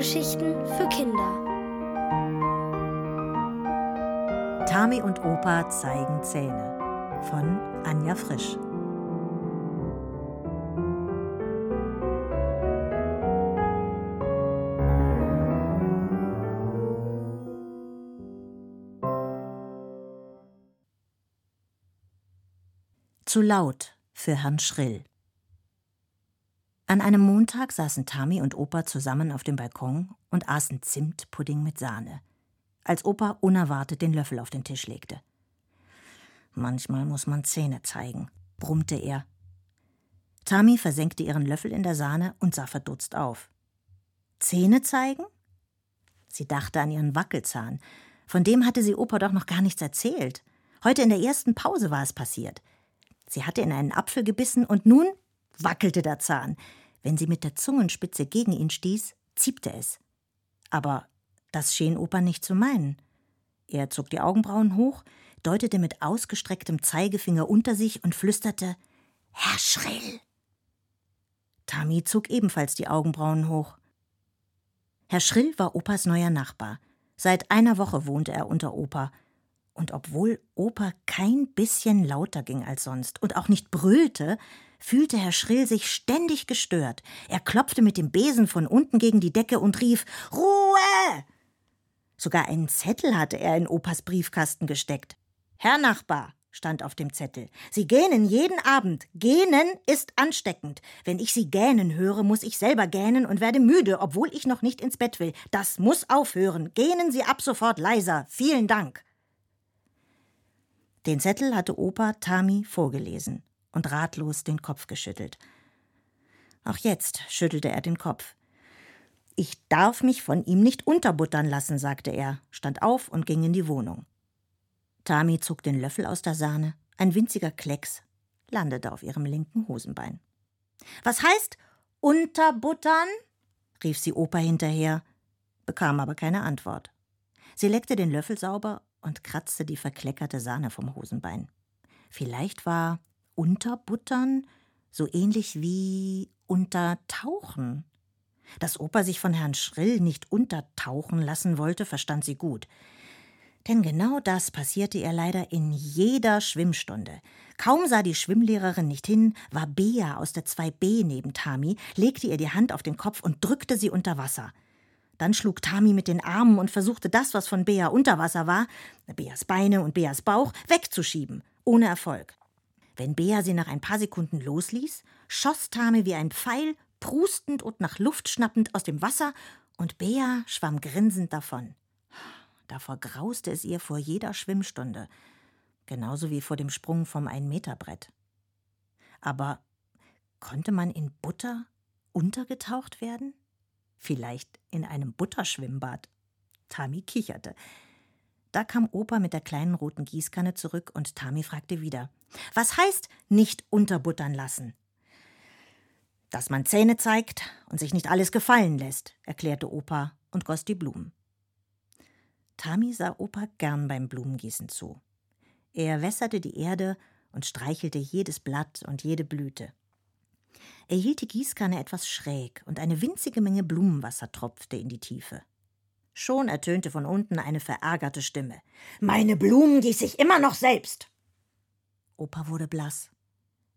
Hörgeschichten für Kinder. Tami und Opa zeigen Zähne von Anja Frisch. Zu laut für Herrn Schrill. An einem Montag saßen Tami und Opa zusammen auf dem Balkon und aßen Zimtpudding mit Sahne, als Opa unerwartet den Löffel auf den Tisch legte. Manchmal muss man Zähne zeigen, brummte er. Tami versenkte ihren Löffel in der Sahne und sah verdutzt auf. Zähne zeigen? Sie dachte an ihren Wackelzahn. Von dem hatte sie Opa doch noch gar nichts erzählt. Heute in der ersten Pause war es passiert. Sie hatte in einen Apfel gebissen und nun wackelte der Zahn. Wenn sie mit der Zungenspitze gegen ihn stieß, ziepte es. Aber das schien Opa nicht zu meinen. Er zog die Augenbrauen hoch, deutete mit ausgestrecktem Zeigefinger unter sich und flüsterte Herr Schrill. Tami zog ebenfalls die Augenbrauen hoch. Herr Schrill war Opas neuer Nachbar. Seit einer Woche wohnte er unter Opa. Und obwohl Opa kein bisschen lauter ging als sonst und auch nicht brüllte, fühlte Herr Schrill sich ständig gestört. Er klopfte mit dem Besen von unten gegen die Decke und rief Ruhe. Sogar einen Zettel hatte er in Opas Briefkasten gesteckt. Herr Nachbar, stand auf dem Zettel. Sie gähnen jeden Abend. Gähnen ist ansteckend. Wenn ich Sie gähnen höre, muss ich selber gähnen und werde müde, obwohl ich noch nicht ins Bett will. Das muss aufhören. Gähnen Sie ab sofort leiser. Vielen Dank. Den Zettel hatte Opa Tami vorgelesen und ratlos den Kopf geschüttelt. Auch jetzt schüttelte er den Kopf. Ich darf mich von ihm nicht unterbuttern lassen, sagte er, stand auf und ging in die Wohnung. Tami zog den Löffel aus der Sahne, ein winziger Klecks landete auf ihrem linken Hosenbein. Was heißt unterbuttern? rief sie Opa hinterher, bekam aber keine Antwort. Sie leckte den Löffel sauber und kratzte die verkleckerte Sahne vom Hosenbein. Vielleicht war Unterbuttern so ähnlich wie Untertauchen. Dass Opa sich von Herrn Schrill nicht untertauchen lassen wollte, verstand sie gut. Denn genau das passierte ihr leider in jeder Schwimmstunde. Kaum sah die Schwimmlehrerin nicht hin, war Bea aus der 2b neben Tami, legte ihr die Hand auf den Kopf und drückte sie unter Wasser. Dann schlug Tami mit den Armen und versuchte das, was von Bea unter Wasser war, Beas Beine und Beas Bauch, wegzuschieben, ohne Erfolg. Wenn Bea sie nach ein paar Sekunden losließ, schoss Tame wie ein Pfeil, prustend und nach Luft schnappend aus dem Wasser, und Bea schwamm grinsend davon. Davor grauste es ihr vor jeder Schwimmstunde, genauso wie vor dem Sprung vom Ein-Meter-Brett. Aber konnte man in Butter untergetaucht werden? Vielleicht in einem Butterschwimmbad? Tami kicherte. Da kam Opa mit der kleinen roten Gießkanne zurück und Tami fragte wieder: Was heißt nicht unterbuttern lassen? Dass man Zähne zeigt und sich nicht alles gefallen lässt, erklärte Opa und goss die Blumen. Tami sah Opa gern beim Blumengießen zu. Er wässerte die Erde und streichelte jedes Blatt und jede Blüte. Er hielt die Gießkanne etwas schräg und eine winzige Menge Blumenwasser tropfte in die Tiefe. Schon ertönte von unten eine verärgerte Stimme. Meine Blumen gieße ich immer noch selbst. Opa wurde blass.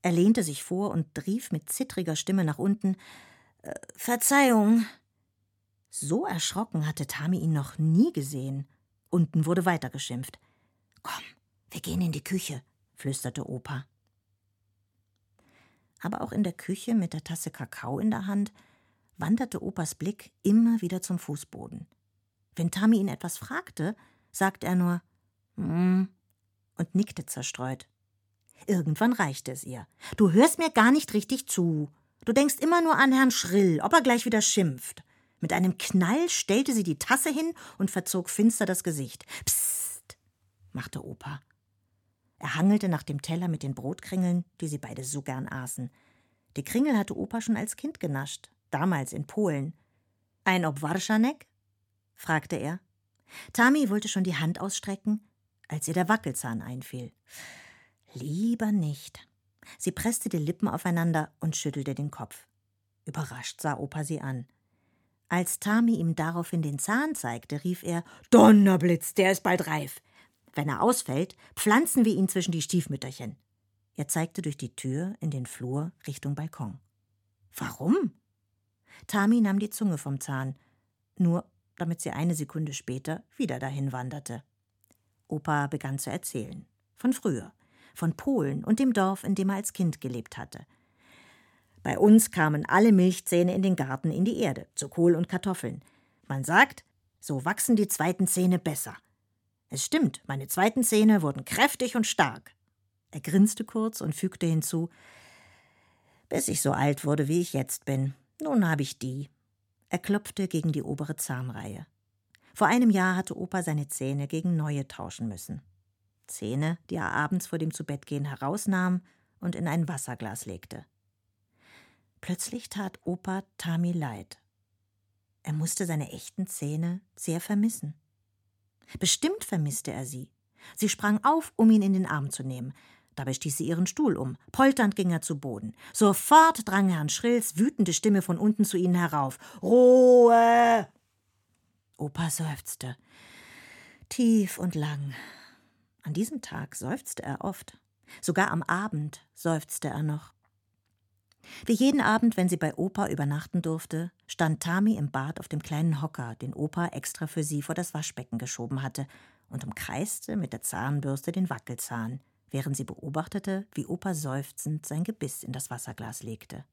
Er lehnte sich vor und rief mit zittriger Stimme nach unten äh, Verzeihung. So erschrocken hatte Tami ihn noch nie gesehen. Unten wurde weitergeschimpft. Komm, wir gehen in die Küche, flüsterte Opa. Aber auch in der Küche mit der Tasse Kakao in der Hand wanderte Opas Blick immer wieder zum Fußboden. Wenn Tami ihn etwas fragte, sagte er nur hm und nickte zerstreut. Irgendwann reichte es ihr. Du hörst mir gar nicht richtig zu. Du denkst immer nur an Herrn Schrill, ob er gleich wieder schimpft. Mit einem Knall stellte sie die Tasse hin und verzog finster das Gesicht. Psst, machte Opa. Er hangelte nach dem Teller mit den Brotkringeln, die sie beide so gern aßen. Die Kringel hatte Opa schon als Kind genascht, damals in Polen. Ein Obwarschanek? fragte er. Tami wollte schon die Hand ausstrecken, als ihr der Wackelzahn einfiel. Lieber nicht. Sie presste die Lippen aufeinander und schüttelte den Kopf. Überrascht sah Opa sie an. Als Tami ihm daraufhin den Zahn zeigte, rief er: Donnerblitz, der ist bald reif. Wenn er ausfällt, pflanzen wir ihn zwischen die Stiefmütterchen. Er zeigte durch die Tür in den Flur Richtung Balkon. Warum? Tami nahm die Zunge vom Zahn, nur damit sie eine Sekunde später wieder dahin wanderte. Opa begann zu erzählen. Von früher, von Polen und dem Dorf, in dem er als Kind gelebt hatte. Bei uns kamen alle Milchzähne in den Garten in die Erde, zu Kohl und Kartoffeln. Man sagt, so wachsen die zweiten Zähne besser. Es stimmt, meine zweiten Zähne wurden kräftig und stark. Er grinste kurz und fügte hinzu, bis ich so alt wurde, wie ich jetzt bin. Nun habe ich die. Er klopfte gegen die obere Zahnreihe. Vor einem Jahr hatte Opa seine Zähne gegen neue tauschen müssen. Zähne, die er abends vor dem Zubettgehen herausnahm und in ein Wasserglas legte. Plötzlich tat Opa Tami leid. Er musste seine echten Zähne sehr vermissen. Bestimmt vermisste er sie. Sie sprang auf, um ihn in den Arm zu nehmen. Dabei stieß sie ihren Stuhl um. Polternd ging er zu Boden. Sofort drang Herrn Schrills wütende Stimme von unten zu ihnen herauf. Ruhe! Opa seufzte. Tief und lang. An diesem Tag seufzte er oft. Sogar am Abend seufzte er noch. Wie jeden Abend, wenn sie bei Opa übernachten durfte, stand Tami im Bad auf dem kleinen Hocker, den Opa extra für sie vor das Waschbecken geschoben hatte, und umkreiste mit der Zahnbürste den Wackelzahn, während sie beobachtete, wie Opa seufzend sein Gebiss in das Wasserglas legte.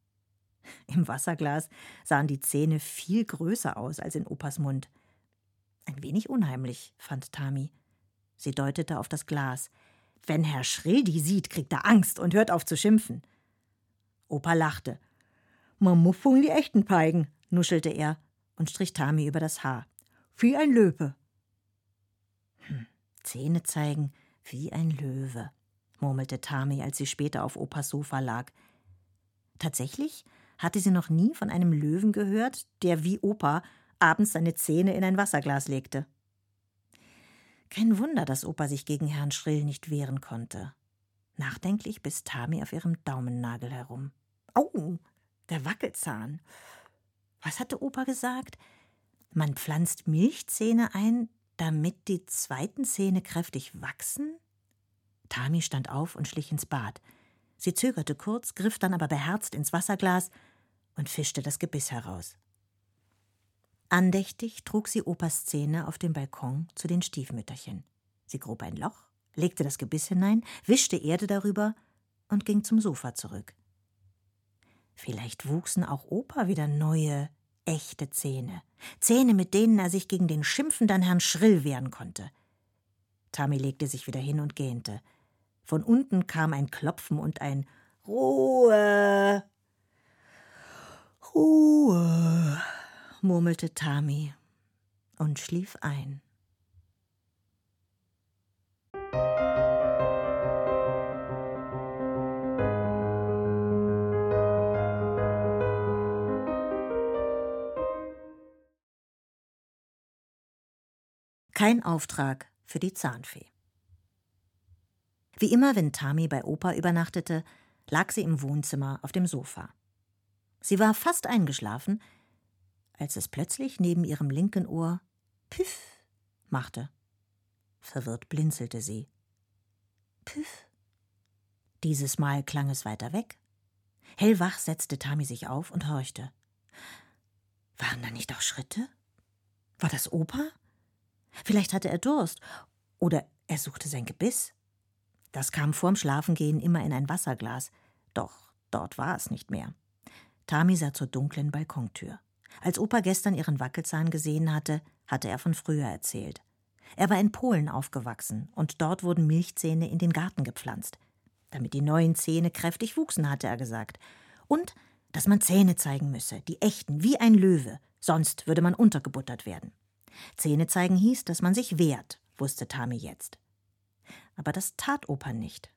Im Wasserglas sahen die Zähne viel größer aus als in Opas Mund. Ein wenig unheimlich, fand Tami. Sie deutete auf das Glas. Wenn Herr Schrill die sieht, kriegt er Angst und hört auf zu schimpfen. Opa lachte. Mamuffung die echten Peigen, nuschelte er und strich Tami über das Haar. Wie ein Löwe. Hm, Zähne zeigen wie ein Löwe, murmelte Tami, als sie später auf Opas Sofa lag. Tatsächlich hatte sie noch nie von einem Löwen gehört, der wie Opa abends seine Zähne in ein Wasserglas legte. Kein Wunder, dass Opa sich gegen Herrn Schrill nicht wehren konnte. Nachdenklich biss Tami auf ihrem Daumennagel herum. Au, der Wackelzahn. Was hatte Opa gesagt? Man pflanzt Milchzähne ein, damit die zweiten Zähne kräftig wachsen? Tami stand auf und schlich ins Bad. Sie zögerte kurz, griff dann aber beherzt ins Wasserglas und fischte das Gebiss heraus. Andächtig trug sie Opas Zähne auf dem Balkon zu den Stiefmütterchen. Sie grub ein Loch, legte das Gebiss hinein, wischte Erde darüber und ging zum Sofa zurück. Vielleicht wuchsen auch Opa wieder neue, echte Zähne. Zähne, mit denen er sich gegen den schimpfenden Herrn Schrill wehren konnte. Tami legte sich wieder hin und gähnte. Von unten kam ein Klopfen und ein Ruhe. Ruhe, murmelte Tami und schlief ein. Kein Auftrag für die Zahnfee. Wie immer, wenn Tami bei Opa übernachtete, lag sie im Wohnzimmer auf dem Sofa. Sie war fast eingeschlafen, als es plötzlich neben ihrem linken Ohr Püff machte. Verwirrt blinzelte sie. Püff. Dieses Mal klang es weiter weg. Hellwach setzte Tami sich auf und horchte. Waren da nicht auch Schritte? War das Opa? Vielleicht hatte er Durst oder er suchte sein Gebiss. Das kam vorm Schlafengehen immer in ein Wasserglas, doch dort war es nicht mehr. Tami sah zur dunklen Balkontür. Als Opa gestern ihren Wackelzahn gesehen hatte, hatte er von früher erzählt. Er war in Polen aufgewachsen und dort wurden Milchzähne in den Garten gepflanzt. Damit die neuen Zähne kräftig wuchsen, hatte er gesagt. Und dass man Zähne zeigen müsse, die echten, wie ein Löwe, sonst würde man untergebuttert werden. Zähne zeigen hieß, dass man sich wehrt, wusste Tami jetzt. Aber das tat Opa nicht.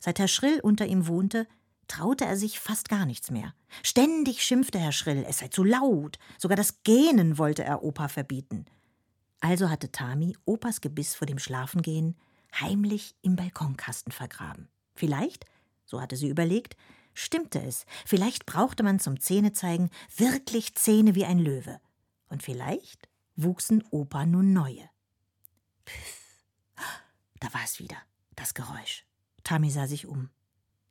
Seit Herr Schrill unter ihm wohnte, traute er sich fast gar nichts mehr. Ständig schimpfte Herr Schrill, es sei zu laut, sogar das Gähnen wollte er Opa verbieten. Also hatte Tami Opas Gebiss vor dem Schlafengehen heimlich im Balkonkasten vergraben. Vielleicht, so hatte sie überlegt, stimmte es, vielleicht brauchte man zum Zähnezeigen wirklich Zähne wie ein Löwe. Und vielleicht wuchsen Opa nun neue. Pff, da war es wieder, das Geräusch. Tammy sah sich um.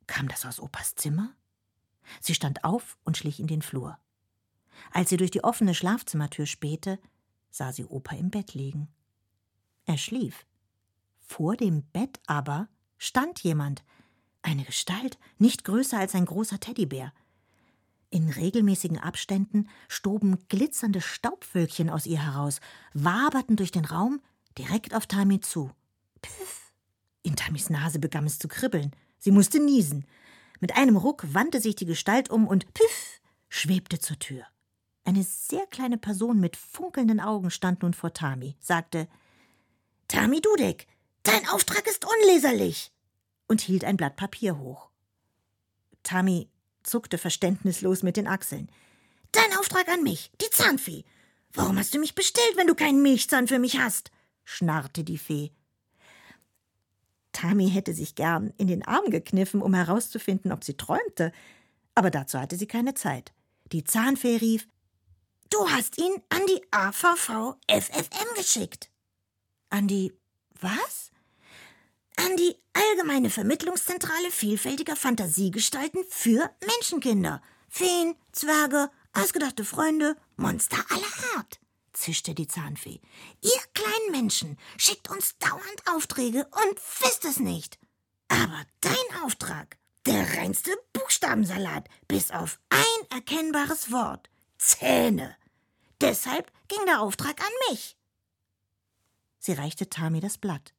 Kam das aus Opas Zimmer? Sie stand auf und schlich in den Flur. Als sie durch die offene Schlafzimmertür spähte, sah sie Opa im Bett liegen. Er schlief. Vor dem Bett aber stand jemand, eine Gestalt, nicht größer als ein großer Teddybär. In regelmäßigen Abständen stoben glitzernde Staubwölkchen aus ihr heraus, waberten durch den Raum direkt auf Tami zu. Pfiff! In Tamis Nase begann es zu kribbeln. Sie musste niesen. Mit einem Ruck wandte sich die Gestalt um und piff schwebte zur Tür. Eine sehr kleine Person mit funkelnden Augen stand nun vor Tami, sagte Tami Dudek, dein Auftrag ist unleserlich und hielt ein Blatt Papier hoch. Tami zuckte verständnislos mit den Achseln. Dein Auftrag an mich, die Zahnfee. Warum hast du mich bestellt, wenn du keinen Milchzahn für mich hast? schnarrte die Fee. Tami hätte sich gern in den Arm gekniffen, um herauszufinden, ob sie träumte, aber dazu hatte sie keine Zeit. Die Zahnfee rief Du hast ihn an die AVV FFM geschickt. An die was? An die Allgemeine Vermittlungszentrale vielfältiger Fantasiegestalten für Menschenkinder. Feen, Zwerge, ausgedachte Freunde, Monster aller Art zischte die Zahnfee. Ihr kleinen Menschen schickt uns dauernd Aufträge und wisst es nicht. Aber dein Auftrag, der reinste Buchstabensalat, bis auf ein erkennbares Wort. Zähne. Deshalb ging der Auftrag an mich. Sie reichte Tami das Blatt.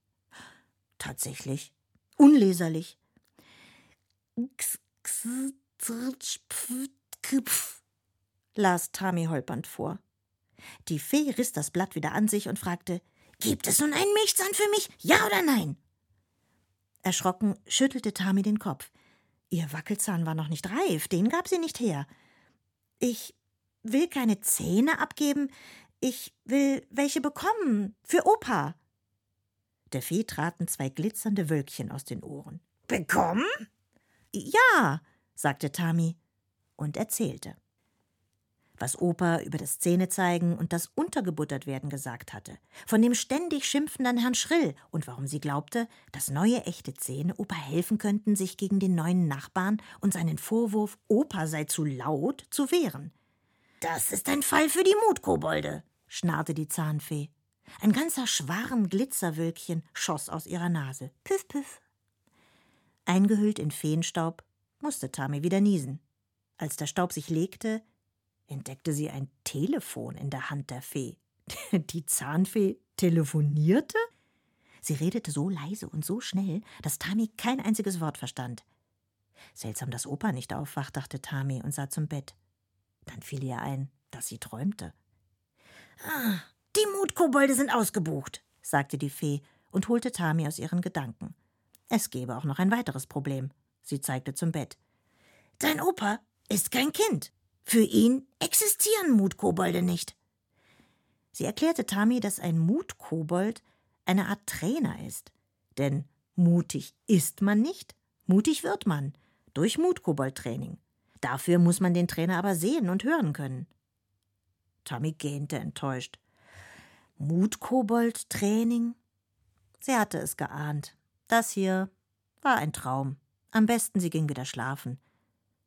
Tatsächlich. Unleserlich. las Tami holpernd vor. Die Fee riss das Blatt wieder an sich und fragte Gibt es nun einen Milchzahn für mich? Ja oder nein? Erschrocken schüttelte Tami den Kopf. Ihr Wackelzahn war noch nicht reif, den gab sie nicht her. Ich will keine Zähne abgeben, ich will welche bekommen, für Opa. Der Fee traten zwei glitzernde Wölkchen aus den Ohren. Bekommen? Ja, sagte Tami und erzählte was Opa über das Zähnezeigen und das Untergebuttertwerden gesagt hatte, von dem ständig schimpfenden Herrn Schrill und warum sie glaubte, dass neue echte Zähne Opa helfen könnten, sich gegen den neuen Nachbarn und seinen Vorwurf, Opa sei zu laut, zu wehren. Das ist ein Fall für die Mutkobolde, schnarrte die Zahnfee. Ein ganzer Schwarm Glitzerwölkchen schoss aus ihrer Nase. Püff, püff. Eingehüllt in Feenstaub musste Tami wieder niesen. Als der Staub sich legte, entdeckte sie ein Telefon in der Hand der Fee. Die Zahnfee telefonierte? Sie redete so leise und so schnell, dass Tami kein einziges Wort verstand. Seltsam, dass Opa nicht aufwacht, dachte Tami und sah zum Bett. Dann fiel ihr ein, dass sie träumte. Ah, die Mutkobolde sind ausgebucht, sagte die Fee und holte Tami aus ihren Gedanken. Es gäbe auch noch ein weiteres Problem. Sie zeigte zum Bett. Dein Opa ist kein Kind. Für ihn existieren Mutkobolde nicht. Sie erklärte Tami, dass ein Mutkobold eine Art Trainer ist. Denn mutig ist man nicht, mutig wird man durch Mutkobold-Training. Dafür muss man den Trainer aber sehen und hören können. Tami gähnte enttäuscht. Mutkobold-Training? Sie hatte es geahnt. Das hier war ein Traum. Am besten, sie ging wieder schlafen.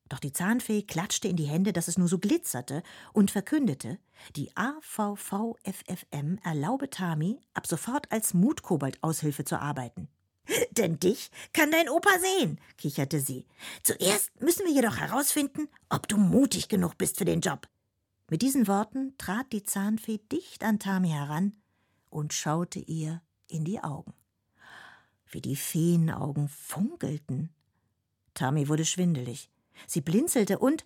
Doch die Zahnfee klatschte in die Hände, dass es nur so glitzerte, und verkündete, die AVVFFM erlaube Tami, ab sofort als Mutkobold-Aushilfe zu arbeiten. Denn dich kann dein Opa sehen, kicherte sie. Zuerst müssen wir jedoch herausfinden, ob du mutig genug bist für den Job. Mit diesen Worten trat die Zahnfee dicht an Tami heran und schaute ihr in die Augen. Wie die Feenaugen funkelten. Tami wurde schwindelig. Sie blinzelte und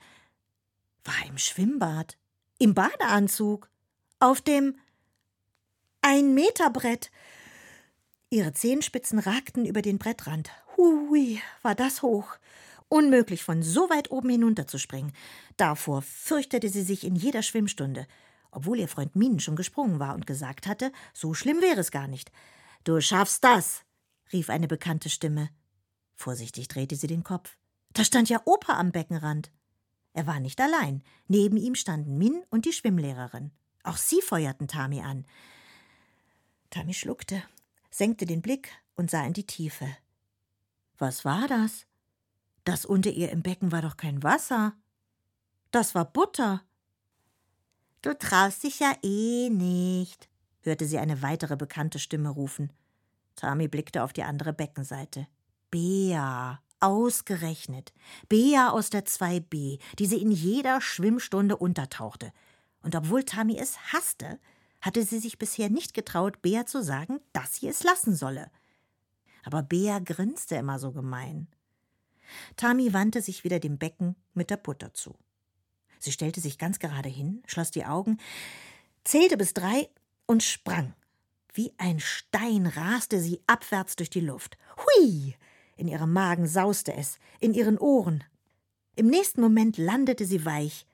war im Schwimmbad, im Badeanzug, auf dem Ein-Meter-Brett. Ihre Zehenspitzen ragten über den Brettrand. Hui, war das hoch. Unmöglich, von so weit oben hinunterzuspringen. Davor fürchtete sie sich in jeder Schwimmstunde, obwohl ihr Freund Minen schon gesprungen war und gesagt hatte, so schlimm wäre es gar nicht. Du schaffst das, rief eine bekannte Stimme. Vorsichtig drehte sie den Kopf. Da stand ja Opa am Beckenrand. Er war nicht allein. Neben ihm standen Min und die Schwimmlehrerin. Auch sie feuerten Tami an. Tami schluckte, senkte den Blick und sah in die Tiefe. Was war das? Das unter ihr im Becken war doch kein Wasser. Das war Butter. Du traust dich ja eh nicht, hörte sie eine weitere bekannte Stimme rufen. Tami blickte auf die andere Beckenseite. Bea, ausgerechnet. Bea aus der 2b, die sie in jeder Schwimmstunde untertauchte. Und obwohl Tami es hasste, hatte sie sich bisher nicht getraut, Bea zu sagen, dass sie es lassen solle. Aber Bea grinste immer so gemein. Tami wandte sich wieder dem Becken mit der Butter zu. Sie stellte sich ganz gerade hin, schloss die Augen, zählte bis drei und sprang. Wie ein Stein raste sie abwärts durch die Luft. Hui! In ihrem Magen sauste es, in ihren Ohren. Im nächsten Moment landete sie weich,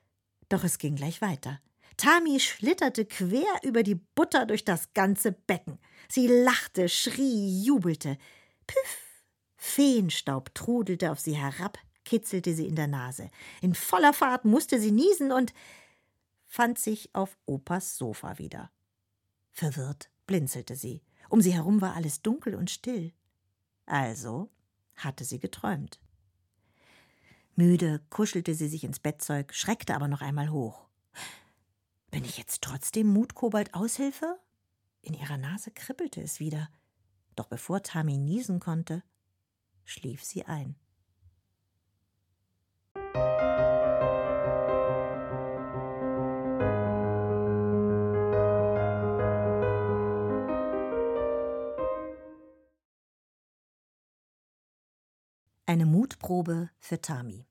doch es ging gleich weiter. Tami schlitterte quer über die Butter durch das ganze Becken. Sie lachte, schrie, jubelte. Püff! Feenstaub trudelte auf sie herab, kitzelte sie in der Nase. In voller Fahrt musste sie niesen und fand sich auf Opas Sofa wieder. Verwirrt blinzelte sie. Um sie herum war alles dunkel und still. Also hatte sie geträumt. Müde kuschelte sie sich ins Bettzeug, schreckte aber noch einmal hoch. Bin ich jetzt trotzdem Mutkobold Aushilfe? In ihrer Nase kribbelte es wieder. Doch bevor Tami niesen konnte, schlief sie ein. Eine Mutprobe für Tami.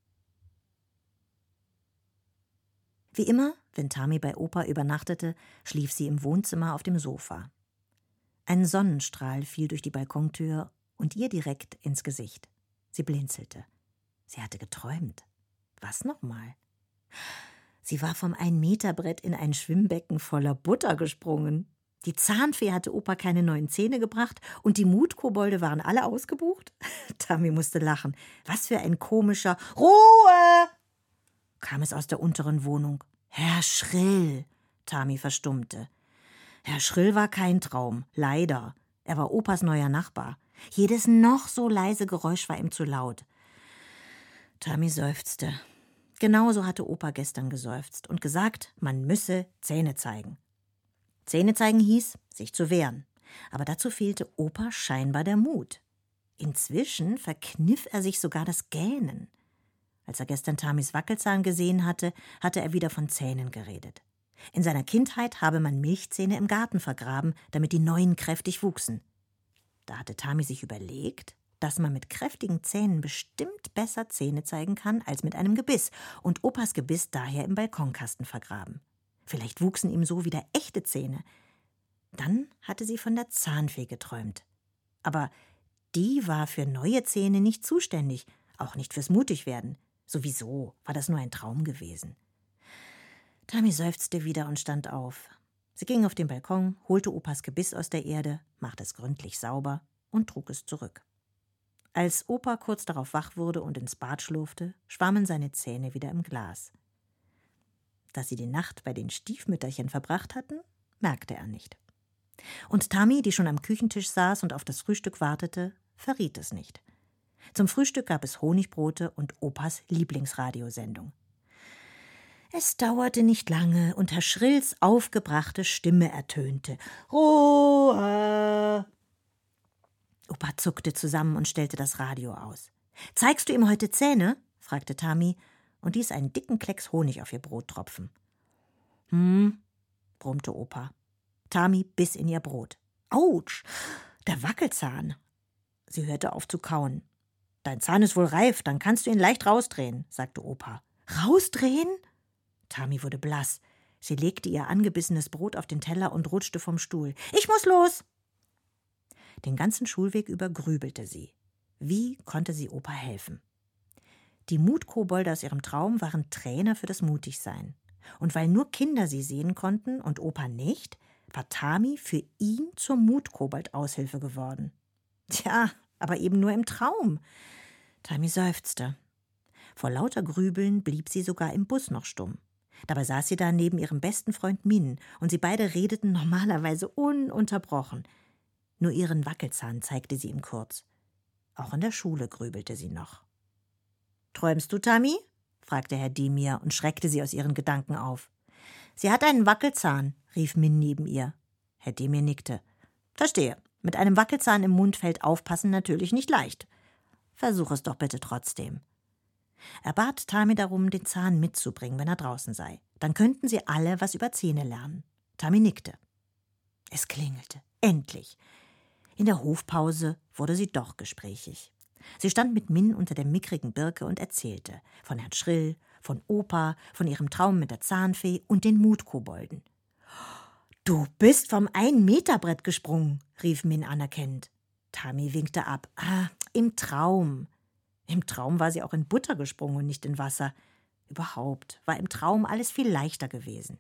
Wie immer, wenn Tami bei Opa übernachtete, schlief sie im Wohnzimmer auf dem Sofa. Ein Sonnenstrahl fiel durch die Balkontür und ihr direkt ins Gesicht. Sie blinzelte. Sie hatte geträumt. Was nochmal? Sie war vom Ein-Meter-Brett in ein Schwimmbecken voller Butter gesprungen. Die Zahnfee hatte Opa keine neuen Zähne gebracht und die Mutkobolde waren alle ausgebucht. Tami musste lachen. Was für ein komischer Ruhe! kam es aus der unteren Wohnung. Herr Schrill! Tami verstummte. Herr Schrill war kein Traum, leider. Er war Opas neuer Nachbar. Jedes noch so leise Geräusch war ihm zu laut. Tami seufzte. Genauso hatte Opa gestern geseufzt und gesagt, man müsse Zähne zeigen. Zähne zeigen hieß, sich zu wehren. Aber dazu fehlte Opa scheinbar der Mut. Inzwischen verkniff er sich sogar das Gähnen. Als er gestern Tamis Wackelzahn gesehen hatte, hatte er wieder von Zähnen geredet. In seiner Kindheit habe man Milchzähne im Garten vergraben, damit die neuen kräftig wuchsen. Da hatte Tami sich überlegt, dass man mit kräftigen Zähnen bestimmt besser Zähne zeigen kann als mit einem Gebiss und Opas Gebiss daher im Balkonkasten vergraben. Vielleicht wuchsen ihm so wieder echte Zähne. Dann hatte sie von der Zahnfee geträumt. Aber die war für neue Zähne nicht zuständig, auch nicht fürs Mutigwerden. Sowieso war das nur ein Traum gewesen. Tami seufzte wieder und stand auf. Sie ging auf den Balkon, holte Opas Gebiss aus der Erde, machte es gründlich sauber und trug es zurück. Als Opa kurz darauf wach wurde und ins Bad schlurfte, schwammen seine Zähne wieder im Glas. Dass sie die Nacht bei den Stiefmütterchen verbracht hatten, merkte er nicht. Und Tami, die schon am Küchentisch saß und auf das Frühstück wartete, verriet es nicht. Zum Frühstück gab es Honigbrote und Opas Lieblingsradiosendung. Es dauerte nicht lange und Herr Schrills aufgebrachte Stimme ertönte. Ruhe! Opa zuckte zusammen und stellte das Radio aus. Zeigst du ihm heute Zähne? fragte Tami und ließ einen dicken Klecks Honig auf ihr Brot tropfen. Hm, brummte Opa. Tami biss in ihr Brot. Autsch, der Wackelzahn. Sie hörte auf zu kauen. Dein Zahn ist wohl reif, dann kannst du ihn leicht rausdrehen, sagte Opa. Rausdrehen? Tami wurde blass. Sie legte ihr angebissenes Brot auf den Teller und rutschte vom Stuhl. Ich muss los! Den ganzen Schulweg über grübelte sie. Wie konnte sie Opa helfen? Die Mutkobolde aus ihrem Traum waren Trainer für das Mutigsein. Und weil nur Kinder sie sehen konnten und Opa nicht, war Tami für ihn zur Mutkobold-Aushilfe geworden. Tja, aber eben nur im Traum. Tami seufzte. Vor lauter Grübeln blieb sie sogar im Bus noch stumm. Dabei saß sie da neben ihrem besten Freund Min, und sie beide redeten normalerweise ununterbrochen. Nur ihren Wackelzahn zeigte sie ihm kurz. Auch in der Schule grübelte sie noch. Träumst du, Tammy? fragte Herr Demir und schreckte sie aus ihren Gedanken auf. Sie hat einen Wackelzahn, rief Min neben ihr. Herr Demir nickte. Verstehe. Mit einem Wackelzahn im Mund fällt Aufpassen natürlich nicht leicht. Versuch es doch bitte trotzdem. Er bat Tami darum, den Zahn mitzubringen, wenn er draußen sei. Dann könnten sie alle was über Zähne lernen. Tami nickte. Es klingelte. Endlich. In der Hofpause wurde sie doch gesprächig. Sie stand mit Min unter der mickrigen Birke und erzählte von Herrn Schrill, von Opa, von ihrem Traum mit der Zahnfee und den Mutkobolden. Du bist vom Ein-Meter-Brett gesprungen, rief Min anerkennend. Tami winkte ab. Ah, im Traum. Im Traum war sie auch in Butter gesprungen und nicht in Wasser. Überhaupt war im Traum alles viel leichter gewesen.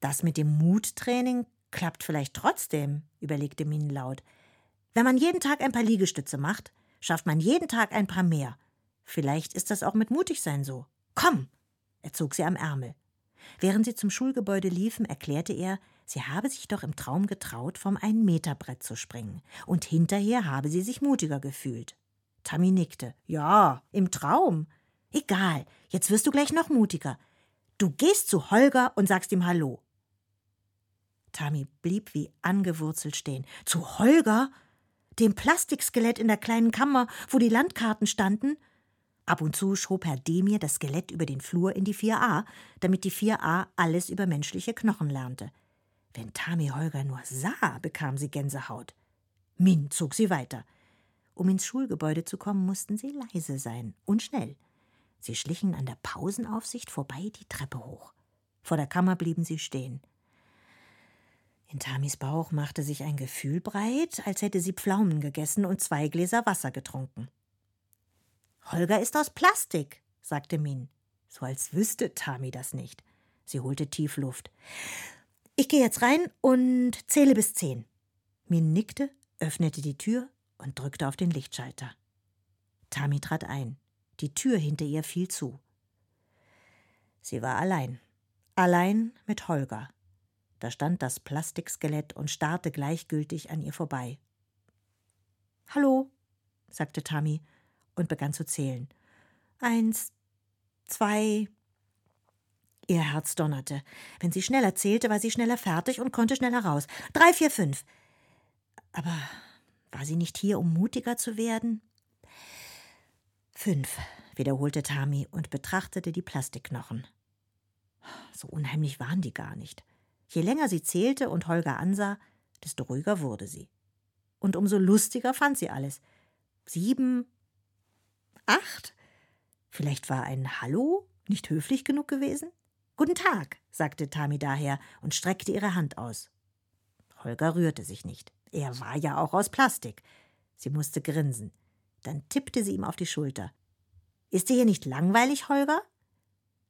Das mit dem Muttraining klappt vielleicht trotzdem, überlegte Min laut. Wenn man jeden Tag ein paar Liegestütze macht, schafft man jeden Tag ein paar mehr. Vielleicht ist das auch mit Mutigsein so. Komm! Er zog sie am Ärmel. Während sie zum Schulgebäude liefen, erklärte er, sie habe sich doch im Traum getraut, vom Ein-Meter-Brett zu springen. Und hinterher habe sie sich mutiger gefühlt. Tammy nickte. Ja, im Traum. Egal, jetzt wirst du gleich noch mutiger. Du gehst zu Holger und sagst ihm Hallo. Tammy blieb wie angewurzelt stehen. Zu Holger? Dem Plastikskelett in der kleinen Kammer, wo die Landkarten standen? Ab und zu schob Herr Demir das Skelett über den Flur in die 4a, damit die 4a alles über menschliche Knochen lernte. Wenn Tami Holger nur sah, bekam sie Gänsehaut. Min zog sie weiter. Um ins Schulgebäude zu kommen, mussten sie leise sein und schnell. Sie schlichen an der Pausenaufsicht vorbei die Treppe hoch. Vor der Kammer blieben sie stehen. In Tamis Bauch machte sich ein Gefühl breit, als hätte sie Pflaumen gegessen und zwei Gläser Wasser getrunken. Holger ist aus Plastik, sagte Min, so als wüsste Tami das nicht. Sie holte tief Luft. Ich gehe jetzt rein und zähle bis zehn. Min nickte, öffnete die Tür und drückte auf den Lichtschalter. Tami trat ein. Die Tür hinter ihr fiel zu. Sie war allein. Allein mit Holger. Da stand das Plastikskelett und starrte gleichgültig an ihr vorbei. Hallo, sagte Tami und begann zu zählen. Eins, zwei. Ihr Herz donnerte. Wenn sie schneller zählte, war sie schneller fertig und konnte schneller raus. Drei, vier, fünf. Aber war sie nicht hier, um mutiger zu werden? Fünf, wiederholte Tami und betrachtete die Plastikknochen. So unheimlich waren die gar nicht. Je länger sie zählte und Holger ansah, desto ruhiger wurde sie. Und umso lustiger fand sie alles. Sieben, acht? Vielleicht war ein Hallo nicht höflich genug gewesen? Guten Tag, sagte Tami daher und streckte ihre Hand aus. Holger rührte sich nicht. Er war ja auch aus Plastik. Sie musste grinsen. Dann tippte sie ihm auf die Schulter. Ist dir hier nicht langweilig, Holger?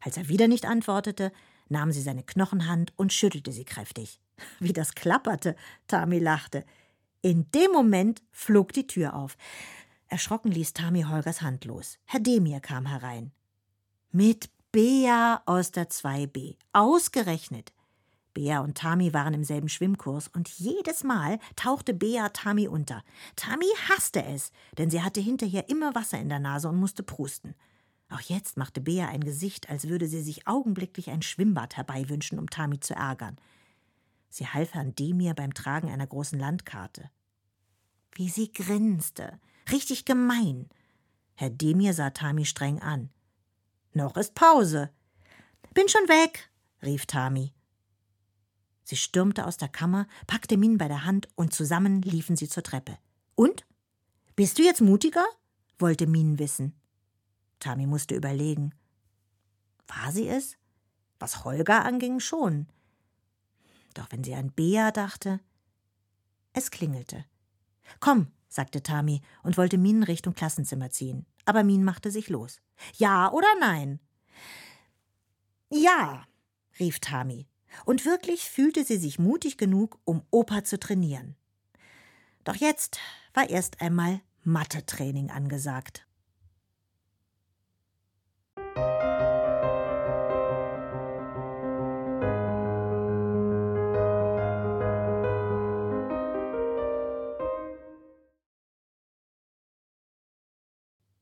Als er wieder nicht antwortete, nahm sie seine Knochenhand und schüttelte sie kräftig. Wie das klapperte, Tami lachte. In dem Moment flog die Tür auf. Erschrocken ließ Tami Holgers Hand los. Herr Demir kam herein. Mit Bea aus der 2b. Ausgerechnet. Bea und Tami waren im selben Schwimmkurs und jedes Mal tauchte Bea Tami unter. Tami hasste es, denn sie hatte hinterher immer Wasser in der Nase und musste prusten. Auch jetzt machte Bea ein Gesicht, als würde sie sich augenblicklich ein Schwimmbad herbeiwünschen, um Tami zu ärgern. Sie half Herrn Demir beim Tragen einer großen Landkarte. Wie sie grinste. Richtig gemein. Herr Demir sah Tami streng an. Noch ist Pause. Bin schon weg, rief Tami. Sie stürmte aus der Kammer, packte Min bei der Hand und zusammen liefen sie zur Treppe. Und? Bist du jetzt mutiger? wollte Min wissen. Tami musste überlegen. War sie es? Was Holger anging, schon. Doch wenn sie an Bea dachte. Es klingelte. Komm, sagte Tami und wollte Min Richtung Klassenzimmer ziehen. Aber Min machte sich los. Ja oder nein? Ja, rief Tami und wirklich fühlte sie sich mutig genug, um Opa zu trainieren. Doch jetzt war erst einmal Mathe-Training angesagt.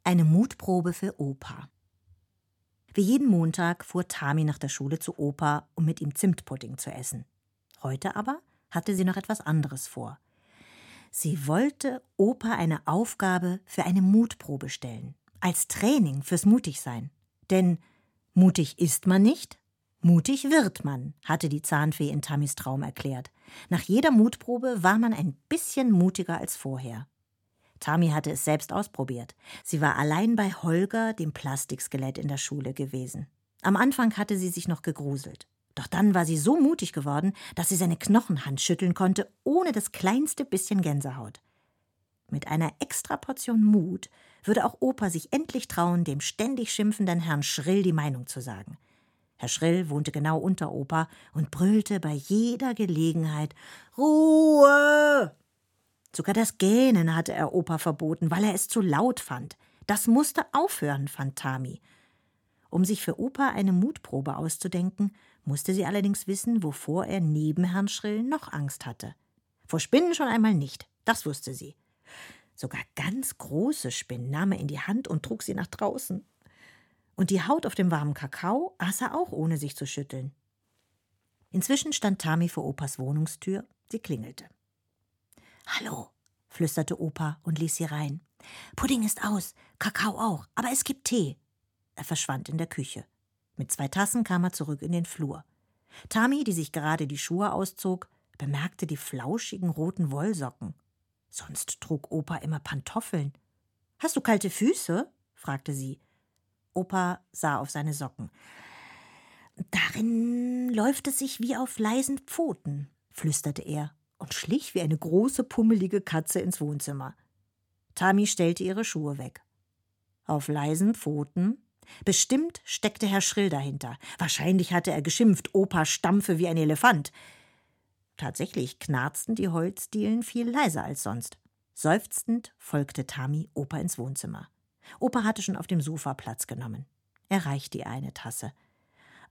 Eine Mutprobe für Opa. Wie jeden Montag fuhr Tami nach der Schule zu Opa, um mit ihm Zimtpudding zu essen. Heute aber hatte sie noch etwas anderes vor. Sie wollte Opa eine Aufgabe für eine Mutprobe stellen, als Training fürs Mutigsein. Denn mutig ist man nicht, mutig wird man, hatte die Zahnfee in Tamis Traum erklärt. Nach jeder Mutprobe war man ein bisschen mutiger als vorher. Tami hatte es selbst ausprobiert. Sie war allein bei Holger, dem Plastikskelett in der Schule gewesen. Am Anfang hatte sie sich noch gegruselt. Doch dann war sie so mutig geworden, dass sie seine Knochenhand schütteln konnte, ohne das kleinste bisschen Gänsehaut. Mit einer extra Portion Mut würde auch Opa sich endlich trauen, dem ständig schimpfenden Herrn Schrill die Meinung zu sagen. Herr Schrill wohnte genau unter Opa und brüllte bei jeder Gelegenheit Ruhe. Sogar das Gähnen hatte er Opa verboten, weil er es zu laut fand. Das musste aufhören, fand Tami. Um sich für Opa eine Mutprobe auszudenken, musste sie allerdings wissen, wovor er neben Herrn Schrill noch Angst hatte. Vor Spinnen schon einmal nicht, das wusste sie. Sogar ganz große Spinnen nahm er in die Hand und trug sie nach draußen. Und die Haut auf dem warmen Kakao aß er auch, ohne sich zu schütteln. Inzwischen stand Tami vor Opas Wohnungstür, sie klingelte. Hallo, flüsterte Opa und ließ sie rein. Pudding ist aus, Kakao auch, aber es gibt Tee. Er verschwand in der Küche. Mit zwei Tassen kam er zurück in den Flur. Tami, die sich gerade die Schuhe auszog, bemerkte die flauschigen roten Wollsocken. Sonst trug Opa immer Pantoffeln. Hast du kalte Füße? fragte sie. Opa sah auf seine Socken. Darin läuft es sich wie auf leisen Pfoten, flüsterte er und schlich wie eine große, pummelige Katze ins Wohnzimmer. Tami stellte ihre Schuhe weg. Auf leisen Pfoten? Bestimmt steckte Herr Schrill dahinter. Wahrscheinlich hatte er geschimpft, Opa stampfe wie ein Elefant. Tatsächlich knarzten die Holzdielen viel leiser als sonst. Seufzend folgte Tami Opa ins Wohnzimmer. Opa hatte schon auf dem Sofa Platz genommen. Er reichte ihr eine Tasse.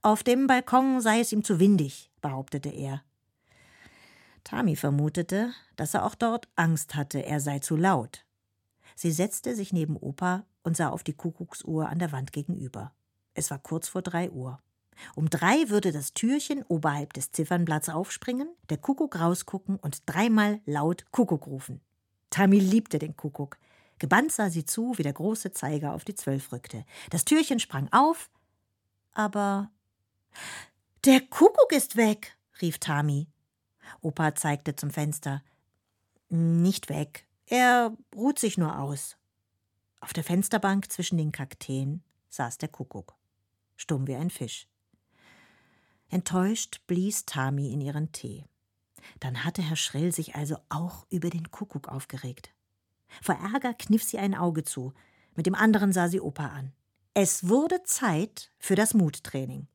Auf dem Balkon sei es ihm zu windig, behauptete er. Tami vermutete, dass er auch dort Angst hatte, er sei zu laut. Sie setzte sich neben Opa und sah auf die Kuckucksuhr an der Wand gegenüber. Es war kurz vor drei Uhr. Um drei würde das Türchen oberhalb des Ziffernblatts aufspringen, der Kuckuck rausgucken und dreimal laut Kuckuck rufen. Tami liebte den Kuckuck. Gebannt sah sie zu, wie der große Zeiger auf die Zwölf rückte. Das Türchen sprang auf, aber. Der Kuckuck ist weg, rief Tami. Opa zeigte zum Fenster. Nicht weg. Er ruht sich nur aus. Auf der Fensterbank zwischen den Kakteen saß der Kuckuck, stumm wie ein Fisch. Enttäuscht blies Tami in ihren Tee. Dann hatte Herr Schrill sich also auch über den Kuckuck aufgeregt. Vor Ärger kniff sie ein Auge zu, mit dem anderen sah sie Opa an. Es wurde Zeit für das Muttraining.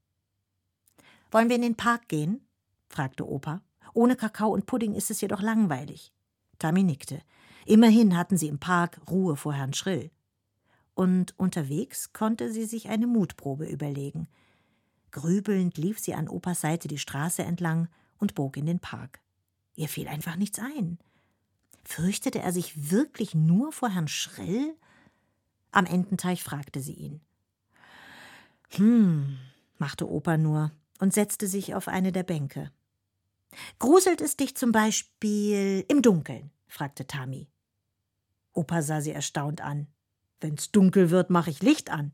Wollen wir in den Park gehen? fragte Opa. Ohne Kakao und Pudding ist es jedoch langweilig. Tami nickte. Immerhin hatten sie im Park Ruhe vor Herrn Schrill. Und unterwegs konnte sie sich eine Mutprobe überlegen. Grübelnd lief sie an Opas Seite die Straße entlang und bog in den Park. Ihr fiel einfach nichts ein. Fürchtete er sich wirklich nur vor Herrn Schrill? Am Ententeich fragte sie ihn. Hm, machte Opa nur und setzte sich auf eine der Bänke. Gruselt es dich zum Beispiel im Dunkeln? fragte Tami. Opa sah sie erstaunt an. Wenn's dunkel wird, mache ich Licht an.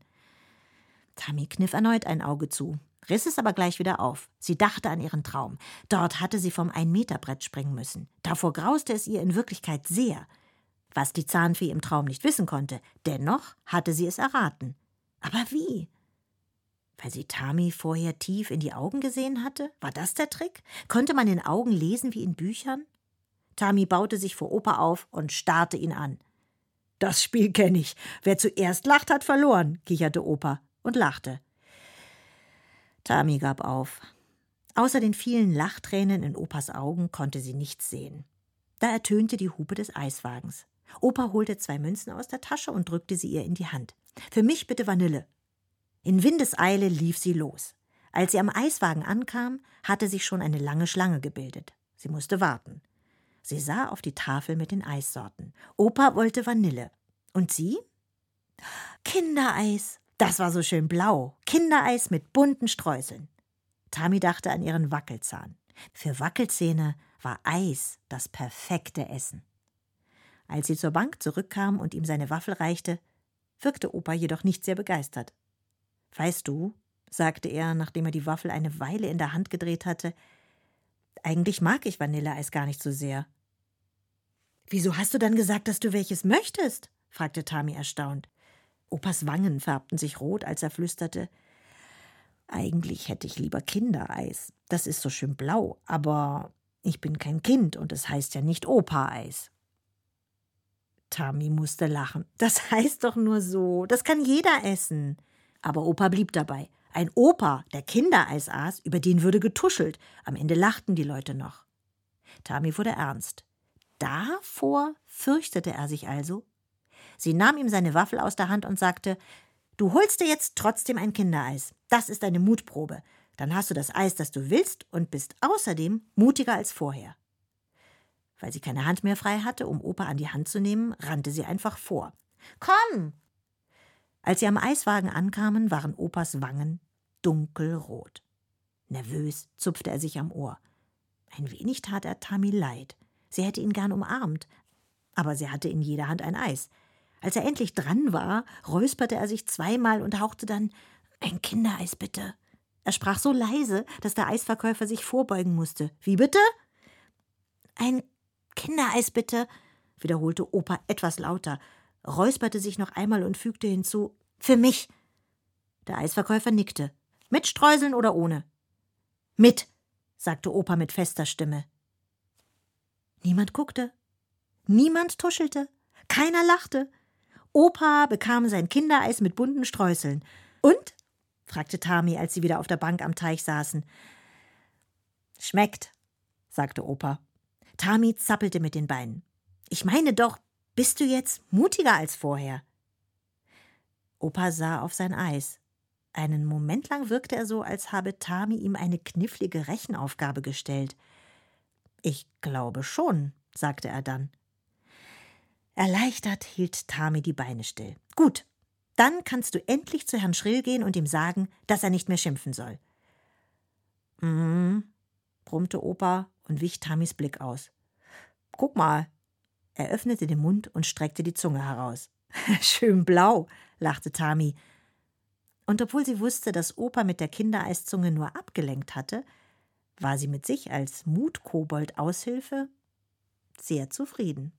Tami kniff erneut ein Auge zu, riss es aber gleich wieder auf. Sie dachte an ihren Traum. Dort hatte sie vom Ein-Meter-Brett springen müssen. Davor grauste es ihr in Wirklichkeit sehr. Was die Zahnfee im Traum nicht wissen konnte, dennoch hatte sie es erraten. Aber wie? Weil sie Tami vorher tief in die Augen gesehen hatte? War das der Trick? Konnte man in Augen lesen wie in Büchern? Tami baute sich vor Opa auf und starrte ihn an. Das Spiel kenne ich. Wer zuerst lacht, hat verloren, kicherte Opa und lachte. Tami gab auf. Außer den vielen Lachtränen in Opas Augen konnte sie nichts sehen. Da ertönte die Hupe des Eiswagens. Opa holte zwei Münzen aus der Tasche und drückte sie ihr in die Hand. Für mich bitte Vanille, in Windeseile lief sie los. Als sie am Eiswagen ankam, hatte sich schon eine lange Schlange gebildet. Sie musste warten. Sie sah auf die Tafel mit den Eissorten. Opa wollte Vanille. Und sie? Kindereis. Das war so schön blau. Kindereis mit bunten Streuseln. Tami dachte an ihren Wackelzahn. Für Wackelzähne war Eis das perfekte Essen. Als sie zur Bank zurückkam und ihm seine Waffel reichte, wirkte Opa jedoch nicht sehr begeistert. Weißt du, sagte er, nachdem er die Waffel eine Weile in der Hand gedreht hatte, eigentlich mag ich Vanilleeis gar nicht so sehr. Wieso hast du dann gesagt, dass du welches möchtest? fragte Tami erstaunt. Opas Wangen färbten sich rot, als er flüsterte Eigentlich hätte ich lieber Kindereis. Das ist so schön blau, aber ich bin kein Kind und es heißt ja nicht Opa-Eis. Tami musste lachen. Das heißt doch nur so. Das kann jeder essen. Aber Opa blieb dabei. Ein Opa, der Kindereis aß, über den würde getuschelt. Am Ende lachten die Leute noch. Tami wurde ernst. Davor fürchtete er sich also. Sie nahm ihm seine Waffel aus der Hand und sagte: Du holst dir jetzt trotzdem ein Kindereis. Das ist eine Mutprobe. Dann hast du das Eis, das du willst, und bist außerdem mutiger als vorher. Weil sie keine Hand mehr frei hatte, um Opa an die Hand zu nehmen, rannte sie einfach vor. Komm! Als sie am Eiswagen ankamen, waren Opas Wangen dunkelrot. Nervös zupfte er sich am Ohr. Ein wenig tat er Tami leid. Sie hätte ihn gern umarmt, aber sie hatte in jeder Hand ein Eis. Als er endlich dran war, räusperte er sich zweimal und hauchte dann Ein Kindereis bitte. Er sprach so leise, dass der Eisverkäufer sich vorbeugen musste. Wie bitte? Ein Kindereis bitte, wiederholte Opa etwas lauter, räusperte sich noch einmal und fügte hinzu Für mich. Der Eisverkäufer nickte. Mit Streuseln oder ohne? Mit, sagte Opa mit fester Stimme. Niemand guckte. Niemand tuschelte. Keiner lachte. Opa bekam sein Kindereis mit bunten Streuseln. Und? fragte Tami, als sie wieder auf der Bank am Teich saßen. Schmeckt, sagte Opa. Tami zappelte mit den Beinen. Ich meine doch, bist du jetzt mutiger als vorher? Opa sah auf sein Eis. Einen Moment lang wirkte er so, als habe Tami ihm eine knifflige Rechenaufgabe gestellt. Ich glaube schon, sagte er dann. Erleichtert hielt Tami die Beine still. Gut, dann kannst du endlich zu Herrn Schrill gehen und ihm sagen, dass er nicht mehr schimpfen soll. Mhm, brummte Opa und wich Tamis Blick aus. Guck mal. Er öffnete den Mund und streckte die Zunge heraus. Schön blau, lachte Tami. Und obwohl sie wusste, dass Opa mit der Kindereiszunge nur abgelenkt hatte, war sie mit sich als Mutkobold-Aushilfe sehr zufrieden.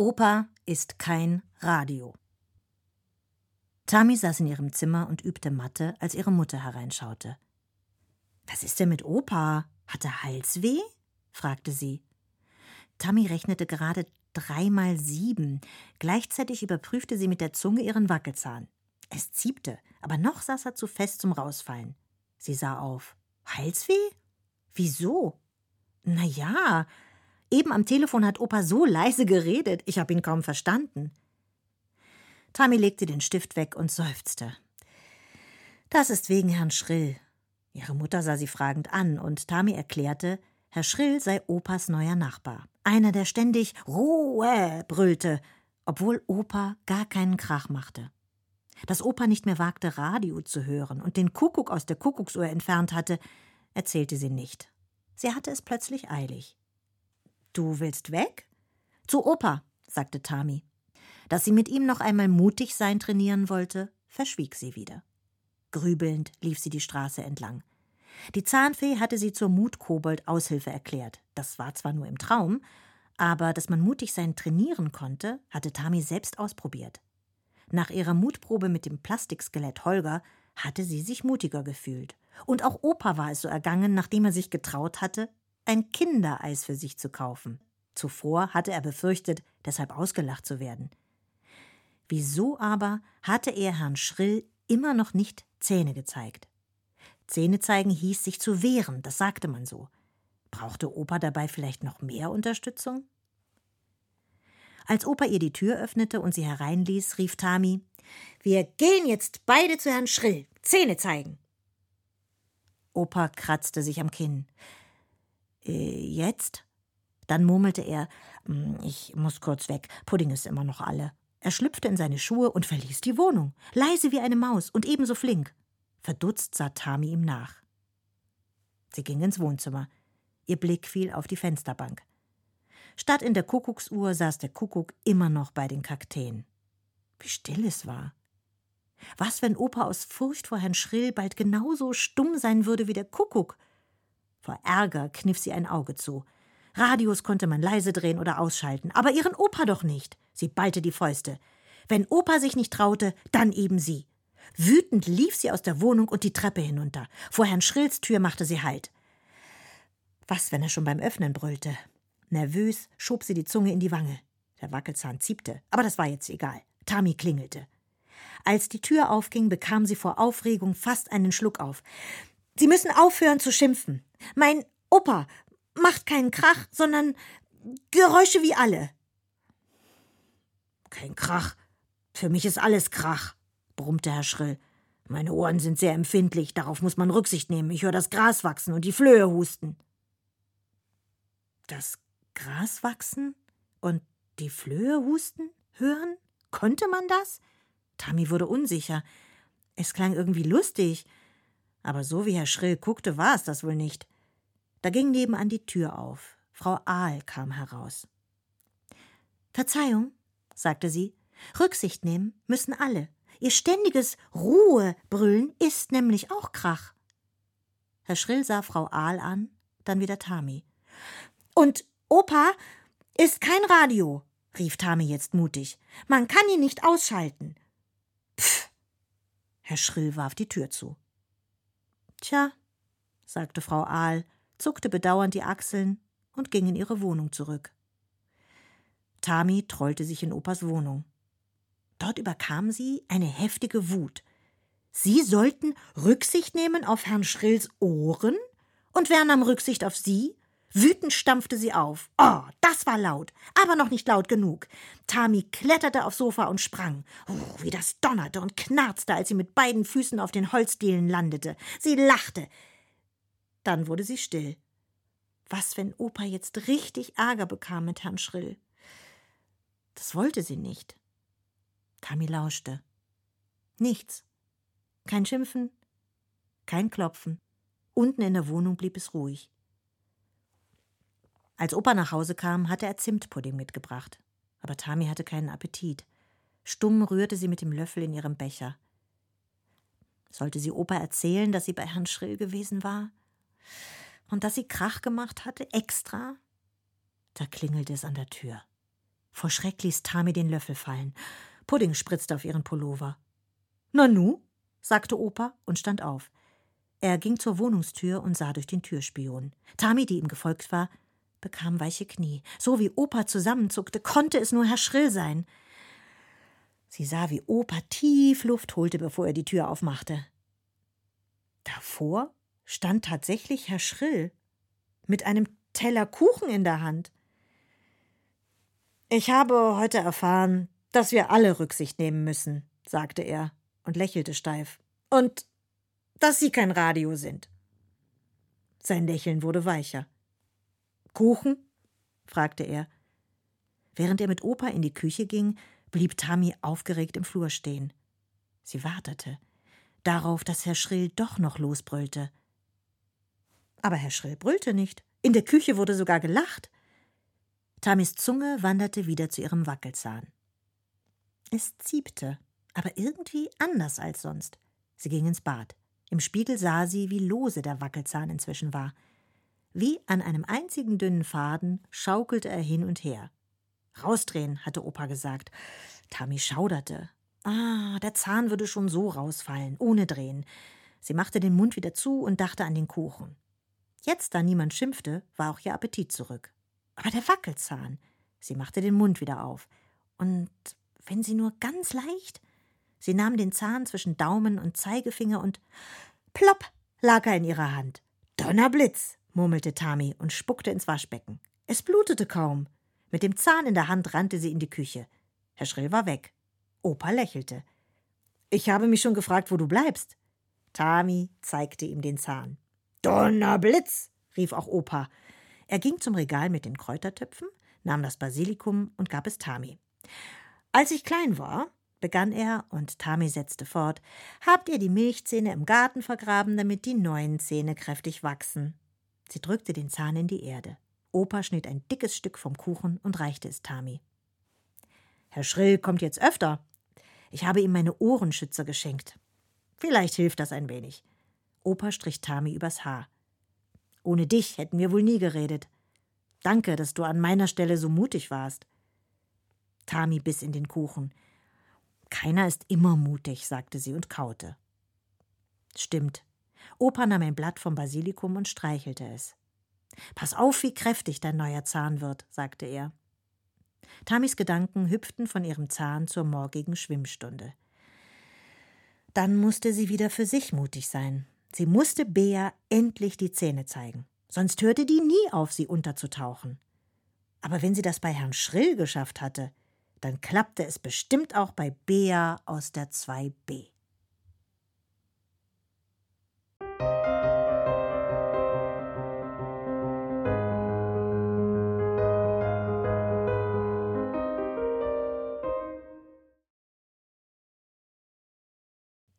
Opa ist kein Radio. Tami saß in ihrem Zimmer und übte Mathe, als ihre Mutter hereinschaute. Was ist denn mit Opa? Hat er Halsweh? fragte sie. Tami rechnete gerade drei mal sieben. Gleichzeitig überprüfte sie mit der Zunge ihren Wackelzahn. Es ziebte, aber noch saß er zu fest zum Rausfallen. Sie sah auf. Halsweh? Wieso? Na ja, Eben am Telefon hat Opa so leise geredet, ich habe ihn kaum verstanden. Tami legte den Stift weg und seufzte. Das ist wegen Herrn Schrill. Ihre Mutter sah sie fragend an, und Tami erklärte, Herr Schrill sei Opas neuer Nachbar. Einer, der ständig Ruhe brüllte, obwohl Opa gar keinen Krach machte. Dass Opa nicht mehr wagte, Radio zu hören und den Kuckuck aus der Kuckucksuhr entfernt hatte, erzählte sie nicht. Sie hatte es plötzlich eilig. Du willst weg? Zu Opa, sagte Tami. Dass sie mit ihm noch einmal mutig sein trainieren wollte, verschwieg sie wieder. Grübelnd lief sie die Straße entlang. Die Zahnfee hatte sie zur Mutkobold-Aushilfe erklärt. Das war zwar nur im Traum, aber dass man mutig sein trainieren konnte, hatte Tami selbst ausprobiert. Nach ihrer Mutprobe mit dem Plastikskelett Holger hatte sie sich mutiger gefühlt. Und auch Opa war es so ergangen, nachdem er sich getraut hatte, ein Kindereis für sich zu kaufen. Zuvor hatte er befürchtet, deshalb ausgelacht zu werden. Wieso aber hatte er Herrn Schrill immer noch nicht Zähne gezeigt? Zähne zeigen hieß sich zu wehren, das sagte man so. Brauchte Opa dabei vielleicht noch mehr Unterstützung? Als Opa ihr die Tür öffnete und sie hereinließ, rief Tami: Wir gehen jetzt beide zu Herrn Schrill. Zähne zeigen. Opa kratzte sich am Kinn. Äh, jetzt? Dann murmelte er, hm, ich muss kurz weg, Pudding ist immer noch alle. Er schlüpfte in seine Schuhe und verließ die Wohnung, leise wie eine Maus und ebenso flink. Verdutzt sah Tami ihm nach. Sie ging ins Wohnzimmer. Ihr Blick fiel auf die Fensterbank. Statt in der Kuckucksuhr saß der Kuckuck immer noch bei den Kakteen. Wie still es war. Was, wenn Opa aus Furcht vor Herrn Schrill bald genauso stumm sein würde wie der Kuckuck? Vor Ärger kniff sie ein Auge zu. Radios konnte man leise drehen oder ausschalten, aber ihren Opa doch nicht. Sie ballte die Fäuste. Wenn Opa sich nicht traute, dann eben sie. Wütend lief sie aus der Wohnung und die Treppe hinunter. Vor Herrn Schrills Tür machte sie Halt. Was, wenn er schon beim Öffnen brüllte? Nervös schob sie die Zunge in die Wange. Der Wackelzahn ziepte, aber das war jetzt egal. Tami klingelte. Als die Tür aufging, bekam sie vor Aufregung fast einen Schluck auf. Sie müssen aufhören zu schimpfen. Mein Opa macht keinen Krach, sondern Geräusche wie alle. Kein Krach. Für mich ist alles Krach, brummte Herr Schrill. Meine Ohren sind sehr empfindlich, darauf muss man Rücksicht nehmen. Ich höre das Gras wachsen und die Flöhe husten. Das Gras wachsen und die Flöhe husten? Hören? Konnte man das? Tammy wurde unsicher. Es klang irgendwie lustig. Aber so wie Herr Schrill guckte, war es das wohl nicht. Da ging nebenan die Tür auf. Frau Ahl kam heraus. Verzeihung, sagte sie, Rücksicht nehmen müssen alle. Ihr ständiges Ruhebrüllen ist nämlich auch Krach. Herr Schrill sah Frau Ahl an, dann wieder Tami. Und Opa ist kein Radio, rief Tami jetzt mutig. Man kann ihn nicht ausschalten. Pff. Herr Schrill warf die Tür zu. Tja, sagte Frau Ahl, zuckte bedauernd die Achseln und ging in ihre Wohnung zurück. Tami trollte sich in Opas Wohnung. Dort überkam sie eine heftige Wut. Sie sollten Rücksicht nehmen auf Herrn Schrills Ohren? Und wer nahm Rücksicht auf sie? Wütend stampfte sie auf. Oh, das war laut, aber noch nicht laut genug. Tami kletterte aufs Sofa und sprang. Oh, wie das donnerte und knarzte, als sie mit beiden Füßen auf den Holzdielen landete. Sie lachte. Dann wurde sie still. Was, wenn Opa jetzt richtig Ärger bekam mit Herrn Schrill? Das wollte sie nicht. Tami lauschte. Nichts. Kein Schimpfen, kein Klopfen. Unten in der Wohnung blieb es ruhig. Als Opa nach Hause kam, hatte er Zimtpudding mitgebracht. Aber Tami hatte keinen Appetit. Stumm rührte sie mit dem Löffel in ihrem Becher. Sollte sie Opa erzählen, dass sie bei Herrn Schrill gewesen war? Und dass sie Krach gemacht hatte, extra? Da klingelte es an der Tür. Vor Schreck ließ Tami den Löffel fallen. Pudding spritzte auf ihren Pullover. Nanu? sagte Opa und stand auf. Er ging zur Wohnungstür und sah durch den Türspion. Tami, die ihm gefolgt war, bekam weiche Knie. So wie Opa zusammenzuckte, konnte es nur Herr Schrill sein. Sie sah, wie Opa tief Luft holte, bevor er die Tür aufmachte. Davor stand tatsächlich Herr Schrill mit einem Teller Kuchen in der Hand. Ich habe heute erfahren, dass wir alle Rücksicht nehmen müssen, sagte er und lächelte steif. Und dass Sie kein Radio sind. Sein Lächeln wurde weicher. Kuchen? fragte er. Während er mit Opa in die Küche ging, blieb Tami aufgeregt im Flur stehen. Sie wartete darauf, dass Herr Schrill doch noch losbrüllte. Aber Herr Schrill brüllte nicht. In der Küche wurde sogar gelacht. Tamis Zunge wanderte wieder zu ihrem Wackelzahn. Es ziepte, aber irgendwie anders als sonst. Sie ging ins Bad. Im Spiegel sah sie, wie lose der Wackelzahn inzwischen war. Wie an einem einzigen dünnen Faden schaukelte er hin und her. Rausdrehen, hatte Opa gesagt. Tami schauderte. Ah, der Zahn würde schon so rausfallen, ohne drehen. Sie machte den Mund wieder zu und dachte an den Kuchen. Jetzt, da niemand schimpfte, war auch ihr Appetit zurück. Aber der Wackelzahn. Sie machte den Mund wieder auf. Und wenn sie nur ganz leicht. Sie nahm den Zahn zwischen Daumen und Zeigefinger und plopp lag er in ihrer Hand. Donnerblitz, murmelte Tami und spuckte ins Waschbecken. Es blutete kaum. Mit dem Zahn in der Hand rannte sie in die Küche. Herr Schrill war weg. Opa lächelte. Ich habe mich schon gefragt, wo du bleibst. Tami zeigte ihm den Zahn. Donnerblitz, rief auch Opa. Er ging zum Regal mit den Kräutertöpfen, nahm das Basilikum und gab es Tami. Als ich klein war, begann er, und Tami setzte fort, habt ihr die Milchzähne im Garten vergraben, damit die neuen Zähne kräftig wachsen. Sie drückte den Zahn in die Erde. Opa schnitt ein dickes Stück vom Kuchen und reichte es Tami. Herr Schrill kommt jetzt öfter. Ich habe ihm meine Ohrenschützer geschenkt. Vielleicht hilft das ein wenig. Opa strich Tami übers Haar. Ohne dich hätten wir wohl nie geredet. Danke, dass du an meiner Stelle so mutig warst. Tami biss in den Kuchen. Keiner ist immer mutig, sagte sie und kaute. Stimmt. Opa nahm ein Blatt vom Basilikum und streichelte es. Pass auf, wie kräftig dein neuer Zahn wird, sagte er. Tamis Gedanken hüpften von ihrem Zahn zur morgigen Schwimmstunde. Dann musste sie wieder für sich mutig sein. Sie musste Bea endlich die Zähne zeigen. Sonst hörte die nie auf, sie unterzutauchen. Aber wenn sie das bei Herrn Schrill geschafft hatte, dann klappte es bestimmt auch bei Bea aus der 2b.